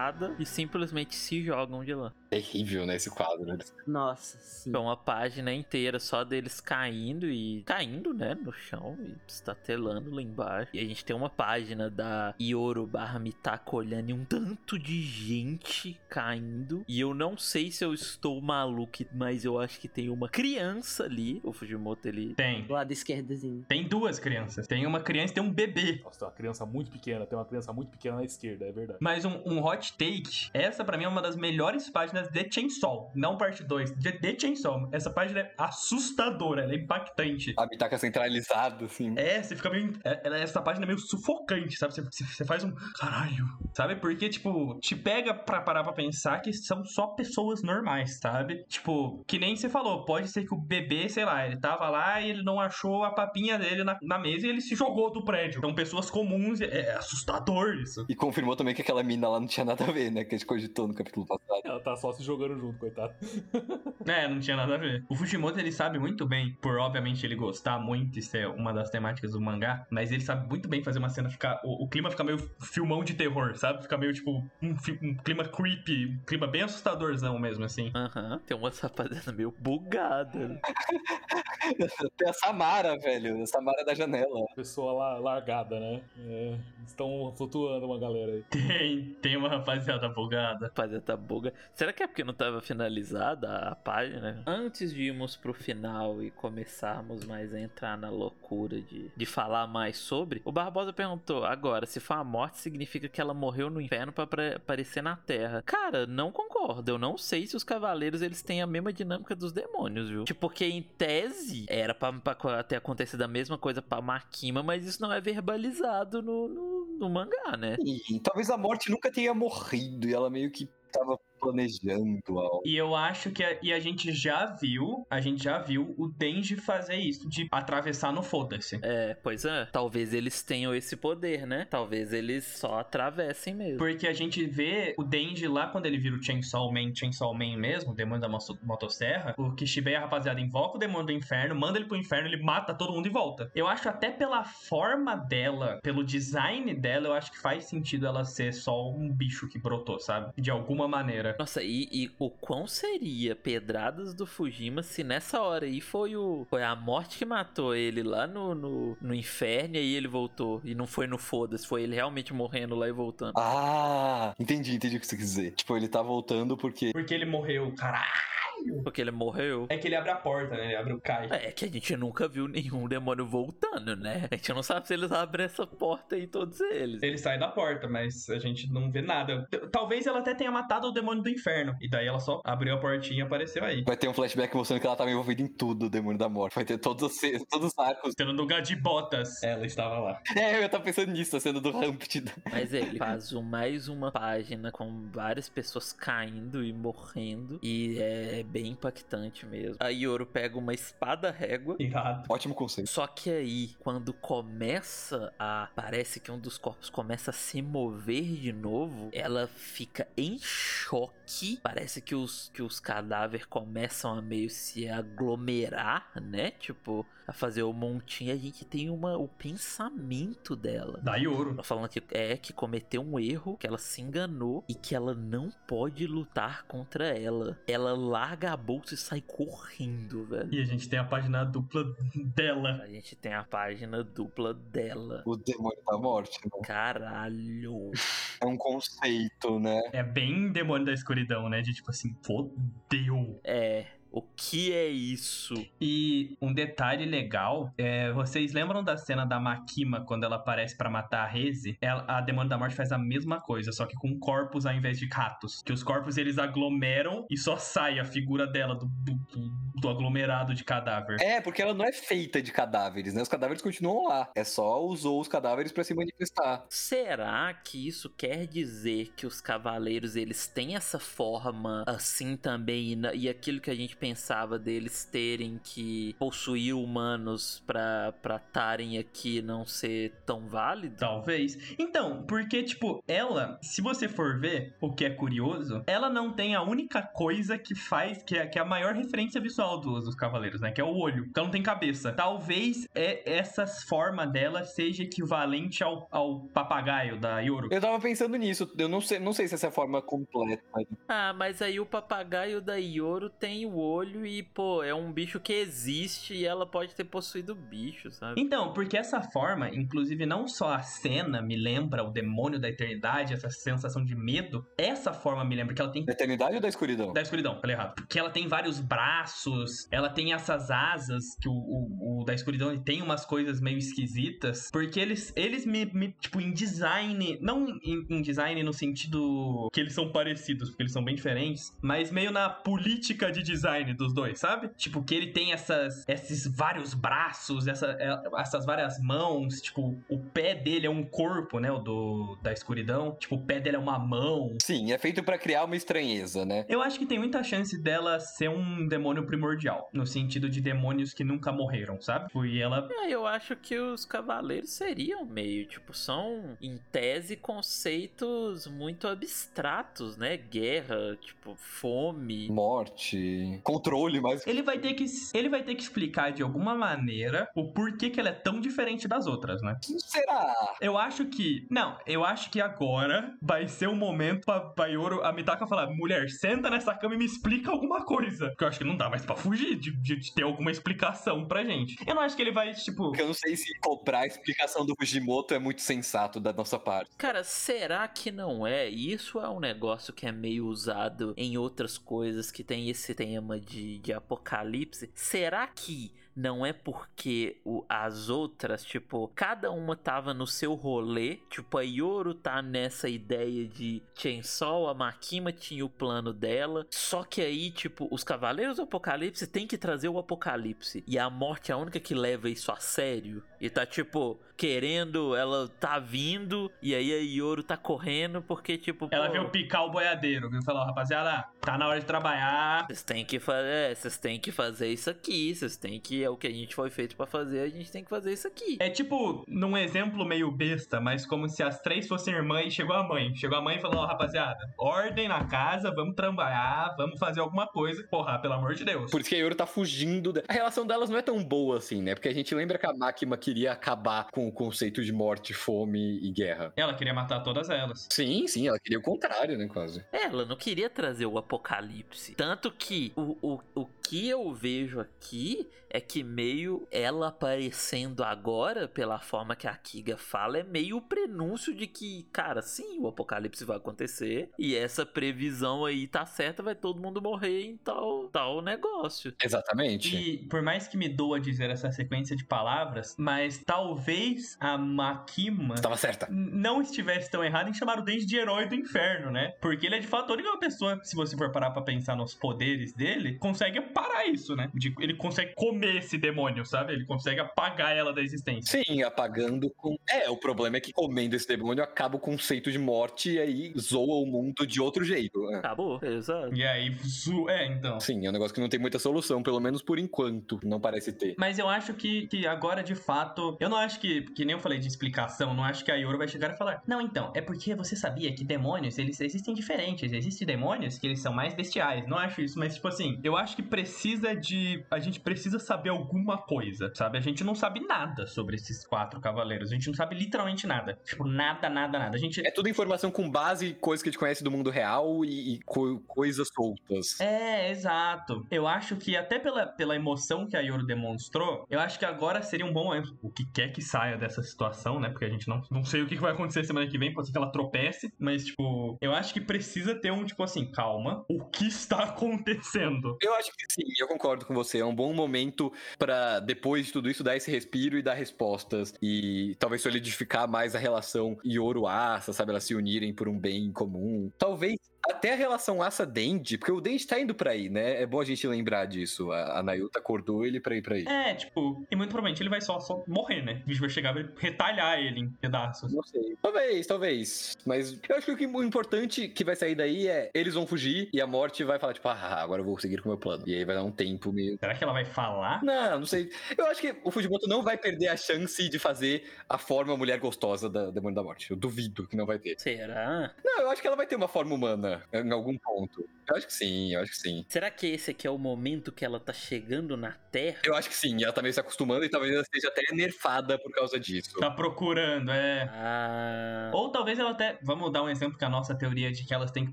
sacada e simplesmente se jogam de lá. Terrível, né, esse quadro. Nossa, sim. É uma página inteira só deles caindo e caindo, né, no chão e estatelando lá embaixo. E a gente tem uma página da Ioro barra Mitako olhando e um tanto de gente caindo. E eu não sei se eu estou maluco, mas eu acho que tem uma criança ali. O Fujimoto, ele... Tem. Do lado esquerdozinho. Tem duas crianças. Tem uma criança e tem um bebê. Nossa, tem uma criança muito pequena, tem uma criança muito pequena na esquerda, é verdade. Mas um, um hot take. Essa pra mim é uma das melhores páginas de Chainsaw. Não parte 2, de, de Chainsaw. Essa página é assustadora, ela é impactante. A bitaca centralizada, assim. É, você fica meio. é- ela- Essa página é meio sufocante, sabe? Você, você- você faz um. Caralho. Sabe? Porque, tipo, te pega pra parar pra pensar que são só pessoas normais, sabe? Tipo, que nem você falou, pode ser que o bebê, sei lá, ele tava lá e ele não achou a papinha dele na, na mesa e ele se jogou do prédio. São pessoas comuns, é, é assustador isso. E confirmou também que aquela mina lá não tinha nada a ver, né? Que a gente cogitou no capítulo passado. Ela tá só se jogando junto, coitado. É, não tinha nada a ver. O Fujimoto, ele sabe muito bem, por obviamente ele gostar muito e ser uma das temáticas do mangá, mas ele sabe muito bem fazer uma cena ficar. O, o clima fica meio filmão de terror, sabe? Fica meio tipo um, um clima creepy, um clima bem assustadorzão mesmo, assim. Aham, tem uma rapaziada meio bugada. Tem a Samara, velho. A Samara da janela. Pessoa lá, largada, né? É, estão flutuando uma galera aí. Tem, tem uma rapaziada bugada. Rapaziada tá buga. Será que é porque não tava finalizada a página? Antes de irmos pro final e começarmos mais a entrar na loucura de, de falar mais sobre, o Barbosa perguntou: agora, se for a morte, significa que ela morreu no inferno pra apare- aparecer na Terra? Cara, não concordo. Eu não sei se os cavaleiros eles têm a mesma dinâmica dos demônios, viu? Tipo, porque em tese era pra, pra ter acontecido a mesma coisa pra Makima, mas isso não é verbalizado no, no, no mangá, né? E talvez a morte nunca tenha morrido e ela meio que tava planejando algo. E eu acho que a, e a gente já viu, a gente já viu o Denji fazer isso, de atravessar no foda-se. É, pois é. Talvez eles tenham esse poder, né? Talvez eles só atravessem mesmo. Porque a gente vê o Denji lá quando ele vira o Chainsaw Man, Chainsaw Man mesmo, o demônio da moto- motosserra, o Kishibe, a rapaziada, invoca o demônio do inferno, manda ele pro inferno, ele mata todo mundo e volta. Eu acho até pela forma dela, pelo design dela, eu acho que faz sentido ela ser só um bicho que brotou, sabe? De alguma maneira. Nossa, e, e o quão seria pedradas do Fujima se nessa hora aí foi o foi a morte que matou ele lá no, no, no inferno e aí ele voltou. E não foi no foda-se, foi ele realmente morrendo lá e voltando. Ah, entendi, entendi o que você quis dizer. Tipo, ele tá voltando porque. Porque ele morreu, caralho. Porque ele morreu. É que ele abre a porta, né? Ele abre o cais. É que a gente nunca viu nenhum demônio voltando, né? A gente não sabe se eles abrem essa porta aí, todos eles. Ele sai da porta, mas a gente não vê nada. Talvez ela até tenha matado o demônio do inferno. E daí ela só abriu a portinha e apareceu aí. Vai ter um flashback mostrando que ela tava envolvida em tudo, o demônio da morte. Vai ter todos os, todos os arcos. Sendo do Gadibotas. Ela estava lá. É, eu tava pensando nisso, a cena do Ramped. Mas ele faz um- mais uma página com várias pessoas caindo e morrendo. E é bem impactante mesmo. A Yoro pega uma espada régua. Irado. Ótimo conceito. Só que aí, quando começa a. Parece que um dos corpos começa a se mover de novo, ela fica em choque. Parece que os, que os cadáveres começam a meio se aglomerar, né? Tipo, a fazer o montinho. A gente tem uma, o pensamento dela. Da Yoro. Ela falando que é que cometeu um erro, que ela se enganou e que ela não pode lutar contra ela. Ela larga a bolsa e sai correndo, velho. E a gente tem a página dupla dela. A gente tem a página dupla dela. O demônio da morte, né? Caralho. É um conceito, né? É bem demônio da escuridão, né? De tipo assim, fodeu. É. O que é isso? E um detalhe legal, é, vocês lembram da cena da Makima quando ela aparece pra matar a Reze? Ela- a Demônio da Morte faz a mesma coisa, só que com corpos ao invés de ratos. Que os corpos eles aglomeram e só sai a figura dela do, do- do- do aglomerado de cadáver. É, porque ela não é feita de cadáveres, né? Os cadáveres continuam lá. É só usou os cadáveres pra se manifestar. Será que isso quer dizer que os cavaleiros eles têm essa forma assim também e, aquilo que a gente pensava deles terem que possuir humanos pra pra estarem aqui não ser tão válido? Talvez. Então, porque, tipo, ela, se você for ver o que é curioso, ela não tem a única coisa que faz, que é, que é a maior referência visual dos, dos cavaleiros, né? Que é o olho. Porque ela não tem cabeça. Talvez é, essa forma dela seja equivalente ao, ao papagaio da Yoro. Eu tava pensando nisso. Eu não sei, não sei se essa é a forma completa. Ah, mas aí o papagaio da Yoro tem o olho e, pô, é um bicho que existe e ela pode ter possuído o bicho, sabe? Então, porque essa forma, inclusive não só a cena me lembra o demônio da eternidade, essa sensação de medo, essa forma me lembra que ela tem Da eternidade ou da escuridão? Da escuridão, falei errado. Porque ela tem vários braços, ela tem essas asas, que o, o- o da escuridão tem umas coisas meio esquisitas. Porque eles, eles me, me, tipo, em design, não em, em design no sentido que eles são parecidos, porque eles são bem diferentes, mas meio na política de design dos dois, sabe? Tipo, que ele tem essas, esses vários braços, essa, é, essas várias mãos, tipo, o pé dele é um corpo, né? O do, da escuridão. Tipo, o pé dele é uma mão. Sim, é feito pra criar uma estranheza, né? Eu acho que tem muita chance dela ser um demônio primordial, no sentido de demônios que nunca morreram, sabe? E ela. É, eu acho que os cavaleiros seriam meio, tipo, são, em tese, conceitos muito abstratos, né? Guerra, tipo, fome. Morte, controle, mas Ele vai ter que. Ele vai ter que explicar de alguma maneira o porquê que ela é tão diferente das outras, né? Quem será? Eu acho que. Não, eu acho que agora vai ser o momento pra, pra Yoro, a Mitaka falar: mulher, senta nessa cama e me explica alguma coisa. Porque eu acho que não dá mais pra fugir de, de- de ter alguma explicação pra gente. Eu não acho que ele vai, tipo. Porque eu não sei se cobrar a explicação do Fujimoto é muito sensato da nossa parte. Cara, será que não é? Isso é um negócio que é meio usado em outras coisas que tem esse tema de, de apocalipse. Será que não é porque o- as outras, tipo, cada uma tava no seu rolê? Tipo, a Yoro tá nessa ideia de Chainsaw, a Makima tinha o plano dela. Só que aí, tipo, os Cavaleiros do Apocalipse tem que trazer o Apocalipse. E a morte é a única que leva isso a sério. E tá, tipo, querendo, ela tá vindo, e aí a Yoro tá correndo, porque, tipo, Ela pô, veio picar o boiadeiro, viu? Falou, rapaziada, tá na hora de trabalhar. Vocês têm que fazer, vocês têm que fazer isso aqui, vocês têm que é o que a gente foi feito pra fazer, a gente tem que fazer isso aqui. É tipo, num exemplo meio besta, mas como se as três fossem irmãs e chegou a mãe. Chegou a mãe e falou, ó, rapaziada, ordem na casa, vamos trabalhar, vamos fazer alguma coisa. Porra, pelo amor de Deus. Por isso que a Yoro tá fugindo. Da... A relação delas não é tão boa assim, né? Porque a gente lembra que a Makima queria acabar com o conceito de morte, fome e guerra. Ela queria matar todas elas. Sim, sim, ela queria o contrário, né? Quase. Ela não queria trazer o apocalipse. Tanto que o, o, o que eu vejo aqui é que meio ela aparecendo agora, pela forma que a Kiga fala, é meio o prenúncio de que, cara, sim, o apocalipse vai acontecer. E essa previsão aí tá certa, vai todo mundo morrer em tal, tal negócio. Exatamente. E por mais que me doa dizer essa sequência de palavras, mas talvez a Makima Estava certa. não estivesse tão errado em chamar o Denji de herói do inferno, né? Porque ele é de fato a única pessoa, se você for parar pra pensar nos poderes dele, consegue parar isso, né? De, ele consegue comer esse demônio, sabe? Ele consegue apagar ela da existência. Sim, apagando com. É, o problema é que comendo esse demônio acaba o conceito de morte e aí zoa o mundo de outro jeito. né? Acabou, exato. E aí, zu- é, então. Sim, é um negócio que não tem muita solução, pelo menos por enquanto, não parece ter. Mas eu acho que, que agora, de fato, eu não acho que, que nem eu falei de explicação, não acho que a Yoro vai chegar e falar, não, então, é porque você sabia que demônios, eles existem diferentes, existem demônios que eles são mais bestiais, não acho isso, mas tipo assim, eu acho que precisa de, a gente precisa saber alguma coisa, sabe? A gente não sabe nada sobre esses quatro cavaleiros, a gente não sabe literalmente nada, tipo, nada, nada, nada, a gente... É tudo informação com base coisas que a gente conhece do mundo real e, e co- coisas soltas. É, exato. Eu acho que até pela, pela emoção que a Yoro demonstrou, eu acho que agora seria um bom momento. O que quer que saia dessa situação, né? Porque a gente não, não sei o que vai acontecer semana que vem, pode ser que ela tropece. Mas, tipo, eu acho que precisa ter um, tipo assim, calma. O que está acontecendo? Eu acho que sim, eu concordo com você. É um bom momento pra depois de tudo isso dar esse respiro e dar respostas e talvez solidificar mais a relação Yoro-Asa, sabe? Elas se unirem por um bem comum. Talvez até a relação Asa-Dendi, porque o Dendi tá indo pra aí, né? É bom a gente lembrar disso. A, a Nayuta acordou ele pra ir pra aí. É, tipo, e muito provavelmente ele vai só, só morrer, né? O bicho vai chegar e vai retalhar ele em pedaços. Não sei. Talvez, talvez. Mas eu acho que o que- o importante que vai sair daí é eles vão fugir e a morte vai falar, tipo, ah, agora eu vou seguir com o meu plano. E aí vai dar um tempo meio. Será que ela vai falar? Não, não sei. Eu acho que o Fujimoto não vai perder a chance de fazer a forma mulher gostosa da Demônio da Morte. Eu duvido que não vai ter. Será? Não, eu acho que ela vai ter uma forma humana em algum ponto. Eu acho que sim, eu acho que sim. Será que esse aqui é o momento que ela tá chegando na Terra? Eu acho que sim, ela tá meio se acostumando e talvez ela esteja até nerfada por causa disso. Tá procurando, é. Ah. Ou talvez ela até. Vamos dar um exemplo que a nossa teoria de que elas têm que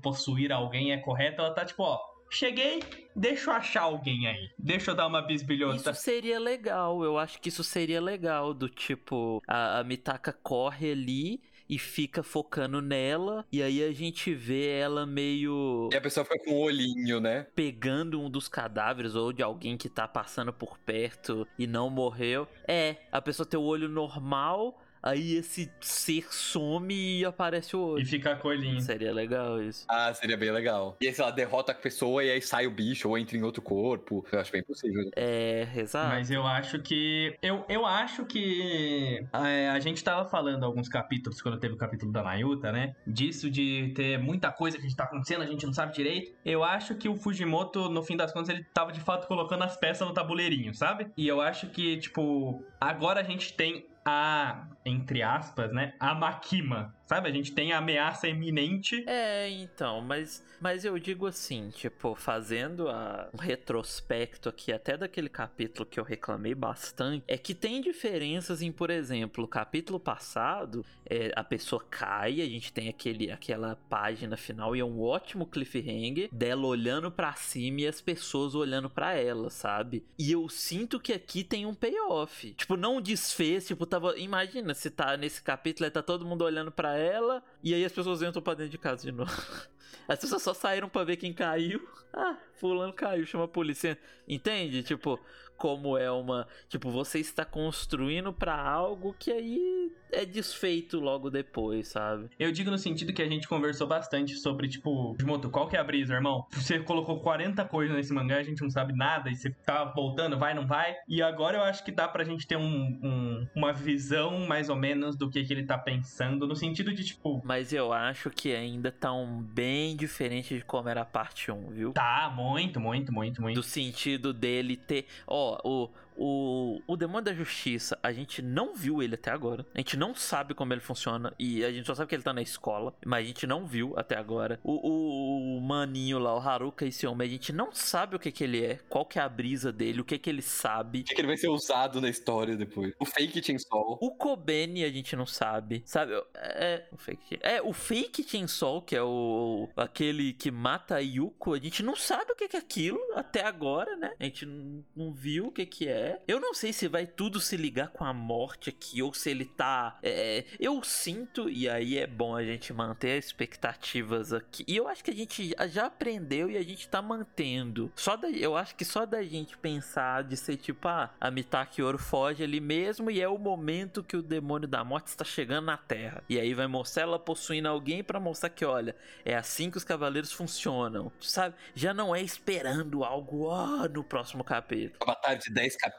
possuir alguém é correta. Ela tá tipo, ó. Cheguei, deixa eu achar alguém aí. Deixa eu dar uma bisbilhota. Isso seria legal, eu acho que isso seria legal, do tipo, a, a Mitaka corre ali e fica focando nela, e aí a gente vê ela meio E a pessoa fica com o olhinho, né? pegando um dos cadáveres ou de alguém que tá passando por perto e não morreu. É, a pessoa tem o olho normal, aí esse ser some e aparece o E olho. fica com o olhinho. Seria legal isso. Ah, seria bem legal. E aí, sei lá, derrota a pessoa e aí sai o bicho ou entra em outro corpo. Eu acho bem possível. É, exato. Mas eu acho que. Eu, eu acho que. é, a gente tava falando alguns capítulos, quando teve o capítulo da Nayuta, né? Disso de ter muita coisa que tá acontecendo, a gente não sabe direito. Eu acho que o Fujimoto, no fim das contas, ele tava de fato colocando as peças no tabuleirinho, sabe? E eu acho que, tipo, agora a gente tem a, entre aspas, né? A Makima, sabe? A gente tem a ameaça iminente. É, então, mas, mas eu digo assim, tipo, fazendo a- um retrospecto aqui até daquele capítulo que eu reclamei bastante, é que tem diferenças em, por exemplo, o capítulo passado, é, a pessoa cai, a gente tem aquele, aquela página final e é um ótimo cliffhanger dela olhando pra cima e as pessoas olhando pra ela, sabe? E eu sinto que aqui tem um payoff. Tipo, não desfez, tipo, tava. Imagina se tá nesse capítulo, aí tá todo mundo olhando pra ela e aí as pessoas entram pra dentro de casa de novo. As pessoas só saíram pra ver quem caiu. Ah, fulano caiu, chama a polícia. Entende? Tipo, como é uma. Tipo, você está construindo pra algo que aí é desfeito logo depois, sabe? Eu digo no sentido que a gente conversou bastante sobre, tipo, Fujimoto, qual que é a brisa, irmão? Você colocou 40 coisas nesse mangá, a gente não sabe nada, e você tá voltando, vai, não vai. E agora eu acho que dá pra gente ter um, um- uma visão, mais ou menos, do que, que ele tá pensando, no sentido de, tipo, Mas eu acho que ainda tá um bem diferente de como era a parte 1, viu? tá, muito, muito, muito, muito. Do sentido dele ter. Ó, o. O, o Demônio da Justiça, a gente não viu ele até agora. A gente não sabe como ele funciona. E a gente só sabe que ele tá na escola. Mas a gente não viu até agora. O, o, o maninho lá, o Haruka esse homem, a gente não sabe o que que ele é. Qual que é a brisa dele, o que que ele sabe. O que, que ele vai ser usado na história depois? O fake Chainsaw. O Kobeni a gente não sabe, sabe? É, o fake. É, o fake Chainsaw, que é o aquele que mata a Yuko, a gente não sabe o que que é aquilo até agora, né? A gente não, não viu o que que é. É. Eu não sei se vai tudo se ligar com a morte aqui ou se ele tá. É, eu sinto, e aí é bom a gente manter as expectativas aqui. E eu acho que a gente já aprendeu e a gente tá mantendo. Só da, eu acho que só da gente pensar de ser tipo, ah, a Mitaki Oro foge ali mesmo e é o momento que o demônio da morte está chegando na Terra. E aí vai mostrar ela possuindo alguém para mostrar que, olha, é assim que os cavaleiros funcionam. Sabe? Já não é esperando algo ó, no próximo capítulo. Uma batalha de 10 capítulos.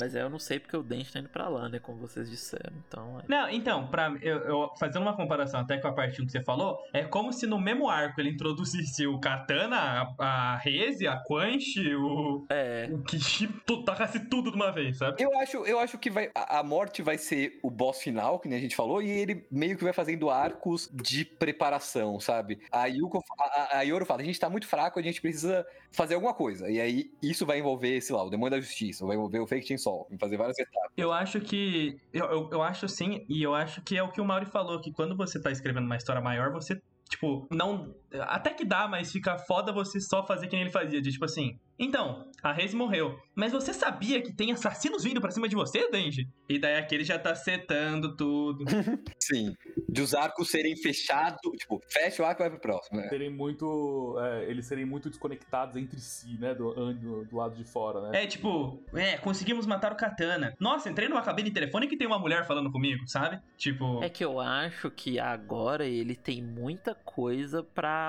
Mas aí eu não sei porque o Dente tá indo pra lá, né? Como vocês disseram. Então. É... Não, então, pra, eu, eu, fazendo uma comparação até com a parte 1 que você falou, é como se no mesmo arco ele introduzisse o Katana, a, a Reze, a Quanch, o. É. O Kishi, tu, tacasse tudo de uma vez, sabe? Eu acho, eu acho que vai, a, a morte vai ser o boss final, que nem a gente falou, e ele meio que vai fazendo arcos de preparação, sabe? A Yuko, a, a Yoro fala, a gente tá muito fraco, a gente precisa fazer alguma coisa. E aí, isso vai envolver, sei lá, o Demônio da Justiça, vai envolver o Fake Chainsaw, vai fazer várias etapas. Eu acho que. Eu, eu, eu acho sim, e eu acho que é o que o Mauri falou, que quando você tá escrevendo uma história maior, você Tipo, não. Até que dá, mas fica foda você só fazer que nem ele fazia. De tipo assim. Então, a Reis morreu. Mas você sabia que tem assassinos vindo pra cima de você, Denji? E daí aquele já tá setando tudo. Sim. De os arcos serem fechados. Tipo, fecha o arco e vai pro próximo. Né? Serem muito. É, eles serem muito desconectados entre si, né? Do, do, do, lado de fora, né? É, tipo, é, conseguimos matar o Katana. Nossa, entrei numa cabine telefônica e tem uma mulher falando comigo, sabe? Tipo. É que eu acho que agora ele tem muita coisa pra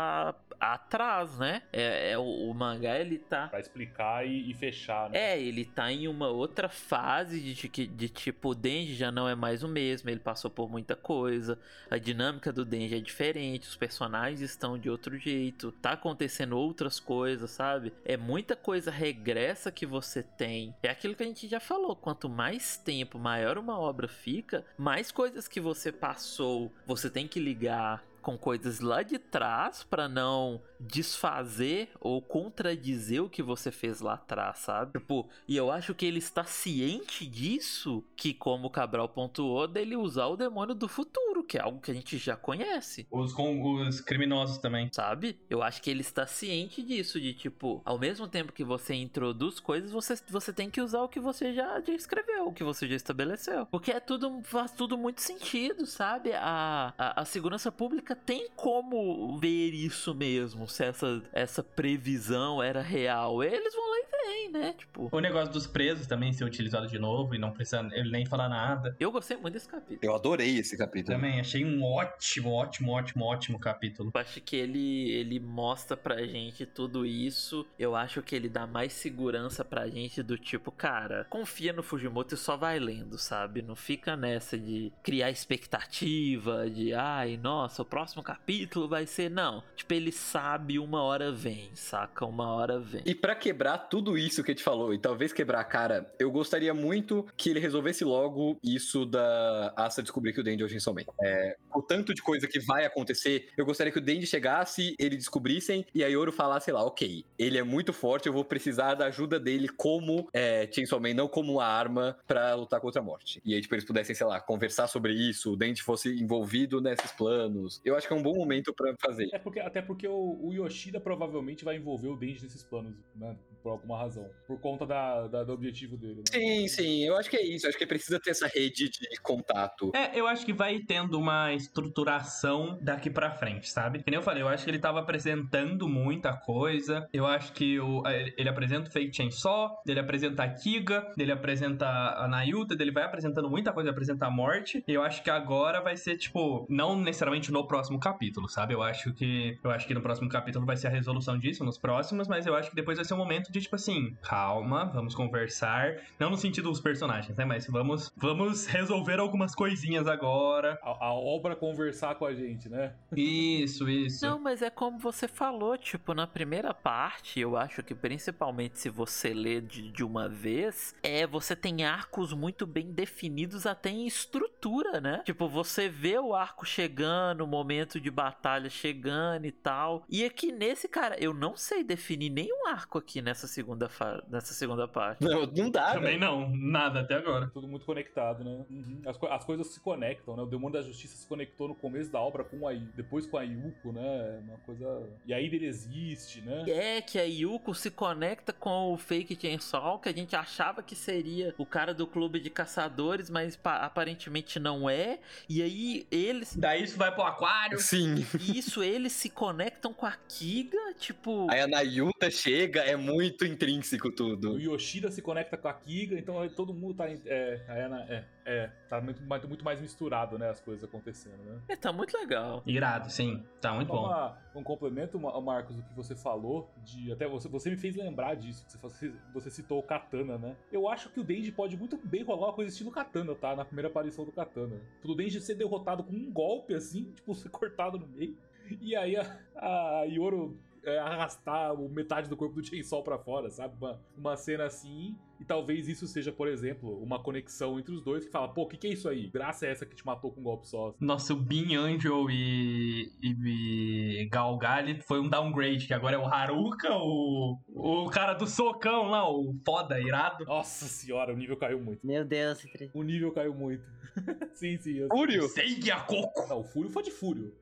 atrás, né? É, é o, o, mangá ele tá para explicar e, e, fechar, né? É, ele tá em uma outra fase de, de, de, tipo o Denji já não é mais o mesmo, ele passou por muita coisa, a dinâmica do Denji é diferente, os personagens estão de outro jeito, tá acontecendo outras coisas, sabe? É muita coisa regressa que você tem. É aquilo que a gente já falou, quanto mais tempo, maior uma obra fica, mais coisas que você passou, você tem que ligar com coisas lá de trás para não desfazer ou contradizer o que você fez lá atrás, sabe? Tipo, e eu acho que ele está ciente disso, que como o Cabral pontuou, dele usar o demônio do futuro, que é algo que a gente já conhece. Os, com, os criminosos também. Sabe? Eu acho que ele está ciente disso, de tipo, ao mesmo tempo que você introduz coisas, você, você tem que usar o que você já, já escreveu, o que você já estabeleceu. Porque é tudo, faz tudo muito sentido, sabe? A, a, a segurança pública tem como ver isso mesmo se essa, essa previsão era real. Eles vão veem, né? Tipo. O negócio dos presos também ser utilizado de novo e não precisa ele nem falar nada. Eu gostei muito desse capítulo. Eu adorei esse capítulo. Também, achei um ótimo, ótimo, ótimo, ótimo capítulo. Eu acho que ele, ele mostra pra gente tudo isso. Eu acho que ele dá mais segurança pra gente do tipo, cara, confia no Fujimoto e só vai lendo, sabe? Não fica nessa de criar expectativa, de ai, nossa, o próximo capítulo vai ser. Não. Tipo, ele sabe sabe, uma hora vem, saca? Uma hora vem. E para quebrar tudo isso que a gente falou, e talvez quebrar a cara, eu gostaria muito que ele resolvesse logo isso da Asa descobrir que o Denji é o Shinson Man. É, o tanto de coisa que vai acontecer, eu gostaria que o Denji chegasse, ele descobrissem, e a Yoro falasse, sei lá, ok, ele é muito forte, eu vou precisar da ajuda dele como é, Chainsaw Man, não como uma arma para lutar contra a morte. E aí, tipo, eles pudessem, sei lá, conversar sobre isso, o Denji fosse envolvido nesses planos. Eu acho que é um bom momento para fazer. É porque, até porque o, o Yoshida provavelmente vai envolver o Denji nesses planos, né? Por alguma razão. Por conta da, da do objetivo dele. Né? Sim, sim. Eu acho que é isso. Eu acho que precisa ter essa rede de contato. É, eu acho que vai tendo uma estruturação daqui pra frente, sabe? Que nem eu falei, eu acho que ele tava apresentando muita coisa. Eu acho que o, ele apresenta o Fake Chainsaw, ele apresenta a Kiga, ele apresenta a Nayuta, ele vai apresentando muita coisa, apresenta a morte. E eu acho que agora vai ser, tipo, não necessariamente no próximo capítulo, sabe? Eu acho que. Eu acho que no próximo capítulo capítulo vai ser a resolução disso nos próximos, mas eu acho que depois vai ser um momento de, tipo assim, calma, vamos conversar. Não no sentido dos personagens, né? Mas vamos, vamos resolver algumas coisinhas agora. A, a obra conversar com a gente, né? Isso, isso. Não, mas é como você falou, tipo, na primeira parte, eu acho que principalmente se você lê de, de uma vez, é você tem arcos muito bem definidos até em estrutura, né? Tipo, você vê o arco chegando, o momento de batalha chegando e tal. E aqui nesse, cara, eu não sei definir nenhum arco aqui nessa segunda, fa... nessa segunda parte. Não, não dá, Também velho. não, nada até agora. Tudo muito conectado, né? Uhum. As, co- as coisas se conectam, né? O Demônio da Justiça se conectou no começo da obra com a I- depois com a Yuko, né? Uma coisa. E aí ele existe, né? É que a Yuko se conecta com o Fake Chainsaw, que a gente achava que seria o cara do clube de caçadores, mas pa- aparentemente não é. E aí eles. Daí isso vai pro aquário. Sim. Isso, eles se conectam com a Kiga, tipo. Aí a Nayuta chega, é muito intrínseco O tudo. Yoshida se conecta com a Kiga, então todo mundo tá. É, Na- é, é, tá muito, mais- muito mais misturado, né? As coisas acontecendo, né? É, tá muito legal. Irado, sim. Tá muito Só bom. uma- um complemento, Ma- Marcos, do que você falou, de até você, você me fez lembrar disso, que você, você citou o Katana, né? Eu acho que o Denji pode muito bem rolar uma coisa estilo Katana, tá? Na primeira aparição do Katana. Pro Denji ser derrotado com um golpe assim, tipo, ser cortado no meio. E aí a, a Yoro é, arrastar o metade do corpo do Chainsaw pra fora, sabe? Uma, uma cena assim. E talvez isso seja, por exemplo, uma conexão entre os dois que fala, pô, o que, que é isso aí? Graça é essa que te matou com um golpe só. Nosso Bean Angel e, e, e Gal Gadot foi um downgrade, que agora é o Haruka, o, o cara do socão lá, o foda, irado. Nossa senhora, o nível caiu muito. Meu Deus, O nível caiu muito. sim, sim. Eu... Fúrio! Seigi Akoko. Não, o Fúrio foi de Fúrio.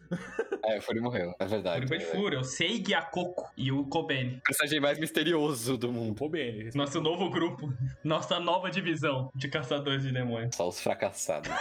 É, o Fúrio morreu, é verdade. Ele foi de Fúria, o Seigi Akoko e o Kobeni. O personagem mais misterioso do mundo. Bem, Nosso novo grupo, nossa nova divisão de caçadores de demônios. Só os fracassados.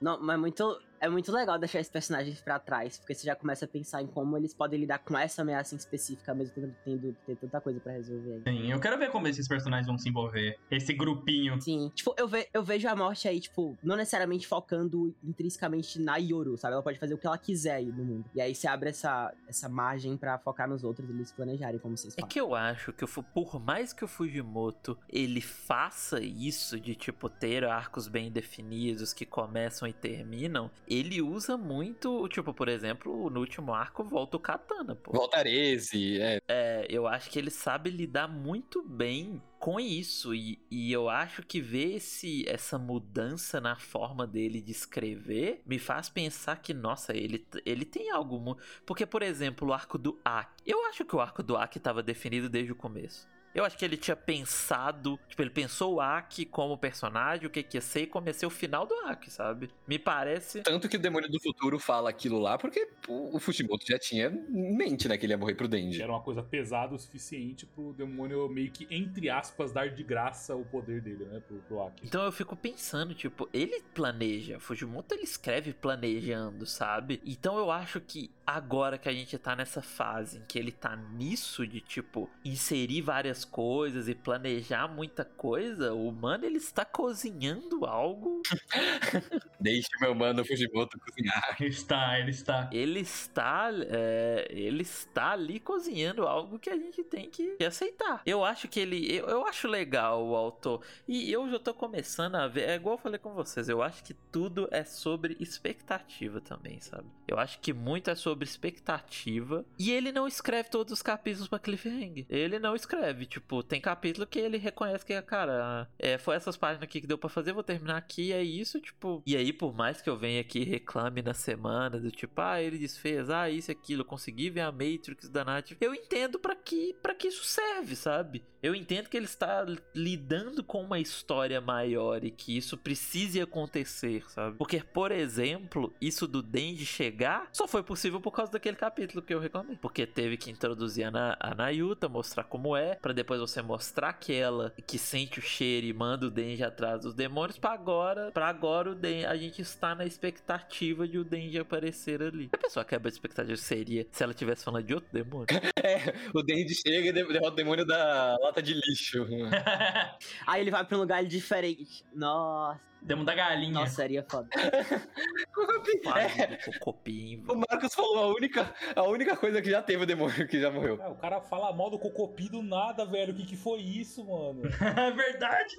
Não, mas muito, é muito legal deixar esses personagens pra trás, porque você já começa a pensar em como eles podem lidar com essa ameaça em específica, mesmo tendo, tendo ter tanta coisa pra resolver aí. Sim, eu quero ver como esses personagens vão se envolver. Esse grupinho. Sim, tipo, eu, ve- eu vejo a morte aí, tipo, não necessariamente focando intrinsecamente na Yoru, sabe? Ela pode fazer o que ela quiser aí no mundo. E aí você abre essa, essa margem pra focar nos outros e eles planejarem como vocês É falam. que eu acho que Fu- por mais que o Fujimoto ele faça isso de tipo ter arcos bem definidos que começam e terminam, ele usa muito, tipo, por exemplo, no último arco volta o Katana, pô. Voltarese, é. É, eu acho que ele sabe lidar muito bem com isso e, e eu acho que ver esse, essa mudança na forma dele de escrever me faz pensar que, nossa, ele, ele tem algo... Porque, por exemplo, o arco do Aki. Eu acho que o arco do Aki estava definido desde o começo. Eu acho que ele tinha pensado, tipo, ele pensou o Aki como personagem, o que que ia ser, e comecei o final do Aki, sabe? Me parece... Tanto que o Demônio do Futuro fala aquilo lá, porque o Fujimoto já tinha em mente, né, que ele ia morrer pro Denji. Era uma coisa pesada o suficiente pro demônio meio que, entre aspas, dar de graça o poder dele, né? Pro, pro Aki. Então eu fico pensando, tipo, ele planeja, Fujimoto ele escreve planejando, sabe? Então eu acho que agora que a gente tá nessa fase em que ele tá nisso de, tipo, inserir várias coisas e planejar muita coisa, o mano ele está cozinhando algo. Deixe meu mano Fujimoto cozinhar. Ele está, ele está. Ele está, é, ele está ali cozinhando algo que a gente tem que aceitar. Eu acho que ele, eu, eu acho legal o autor. E eu já tô começando a ver, é igual eu falei com vocês, eu acho que tudo é sobre expectativa também, sabe? Eu acho que muito é sobre expectativa. E ele não escreve todos os capítulos pra cliffhanger. Ele não escreve, tipo, tem capítulo que ele reconhece que, cara, é, foi essas páginas aqui que deu pra fazer, vou terminar aqui, é isso, tipo. E aí, por mais que eu venha aqui e reclame na semana, do tipo, ah, ele desfez, ah, isso e aquilo, consegui ver a Matrix da Nath, eu entendo pra que, pra que isso serve, sabe? Eu entendo que ele está lidando com uma história maior e que isso precise acontecer, sabe? Porque, por exemplo, isso do Denji chegar só foi possível por causa daquele capítulo que eu reclamei. Porque teve que introduzir a, Na a Nayuta, mostrar como é, pra depois você mostrar que ela que sente o cheiro e manda o Denji atrás dos demônios, pra agora, pra agora o Den a gente está na expectativa de o Denji aparecer ali. A pessoa quebra a expectativa seria se ela estivesse falando de outro demônio. É, o Denji chega e derrota o demônio da lata de lixo. Aí ele vai pra um lugar diferente. Nossa, Demo da galinha. nossa, seria foda. Fase do cocopinho. O Marcos falou a única, a única coisa que já teve o demônio que já morreu. Ah, o cara fala mal do Cocopi do nada, velho. O que, que foi isso, mano? É verdade,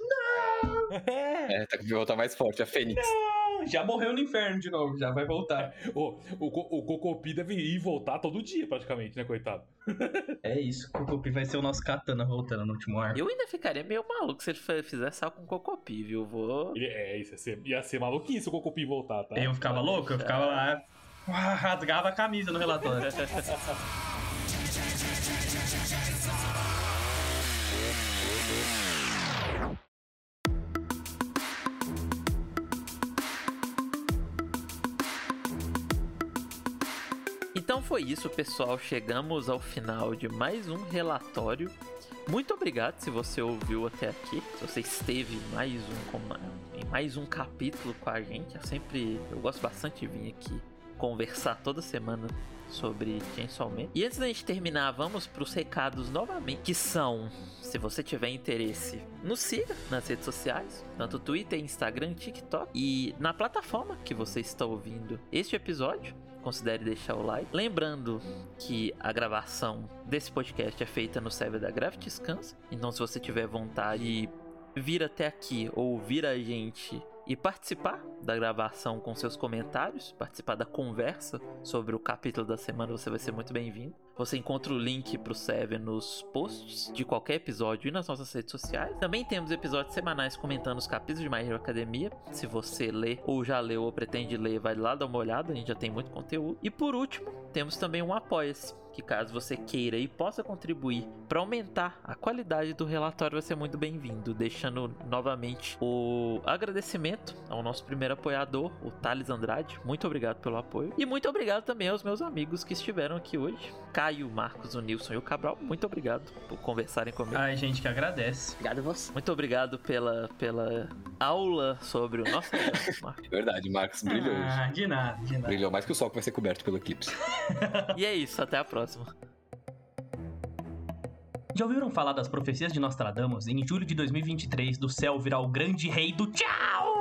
É. É, tá com voltar mais forte, a Fênix. não. Já morreu no inferno de novo, já vai voltar. O, o, Co- o Cocopi deve ir e voltar todo dia, praticamente, né, coitado? É isso, o Kokopi vai ser o nosso katana voltando no último arco. Eu ainda ficaria meio maluco se ele fizesse algo com cocopi, viu? Vou. Ele, é, isso ia ser, ia ser maluquice o Cocopi voltar, tá? Eu ficava louco, eu ficava lá, rasgava a camisa no relatório. foi isso, pessoal. Chegamos ao final de mais um relatório. Muito obrigado se você ouviu até aqui, se você esteve mais um em mais um capítulo com a gente. Eu sempre eu gosto bastante de vir aqui conversar toda semana sobre Chainsaw Man. E antes da gente terminar, vamos para os recados novamente, que são, se você tiver interesse, nos siga nas redes sociais, tanto Twitter, Instagram, TikTok e na plataforma que você está ouvindo este episódio considere deixar o like. Lembrando que a gravação desse podcast é feita no server da Graft Scans, então se você tiver vontade de vir até aqui ou ouvir a gente e participar da gravação com seus comentários, participar da conversa sobre o capítulo da semana, você vai ser muito bem-vindo. Você encontra o link pro server nos posts de qualquer episódio e nas nossas redes sociais. Também temos episódios semanais comentando os capítulos de My Hero Academia. Se você lê ou já leu ou pretende ler, vai lá dar uma olhada, a gente já tem muito conteúdo. E por último, temos também um Apoia-se que caso você queira e possa contribuir para aumentar a qualidade do relatório, vai ser muito bem-vindo. Deixando novamente o agradecimento ao nosso primeiro apoiador, o Thales Andrade. Muito obrigado pelo apoio. E muito obrigado também aos meus amigos que estiveram aqui hoje. Caio, Marcos, o Nilson e o Cabral. Muito obrigado por conversarem comigo. Ai, gente, que agradece. Obrigado a você. Muito obrigado pela, pela aula sobre o nosso Marcos. Verdade, Marcos brilhou. Ah, de nada, de nada. Brilhou mais que o sol que vai ser coberto pelo eclipse. e é isso, até a próxima. Já ouviram falar das profecias de Nostradamus? Em julho de 2023, do céu virá o grande rei do tchau!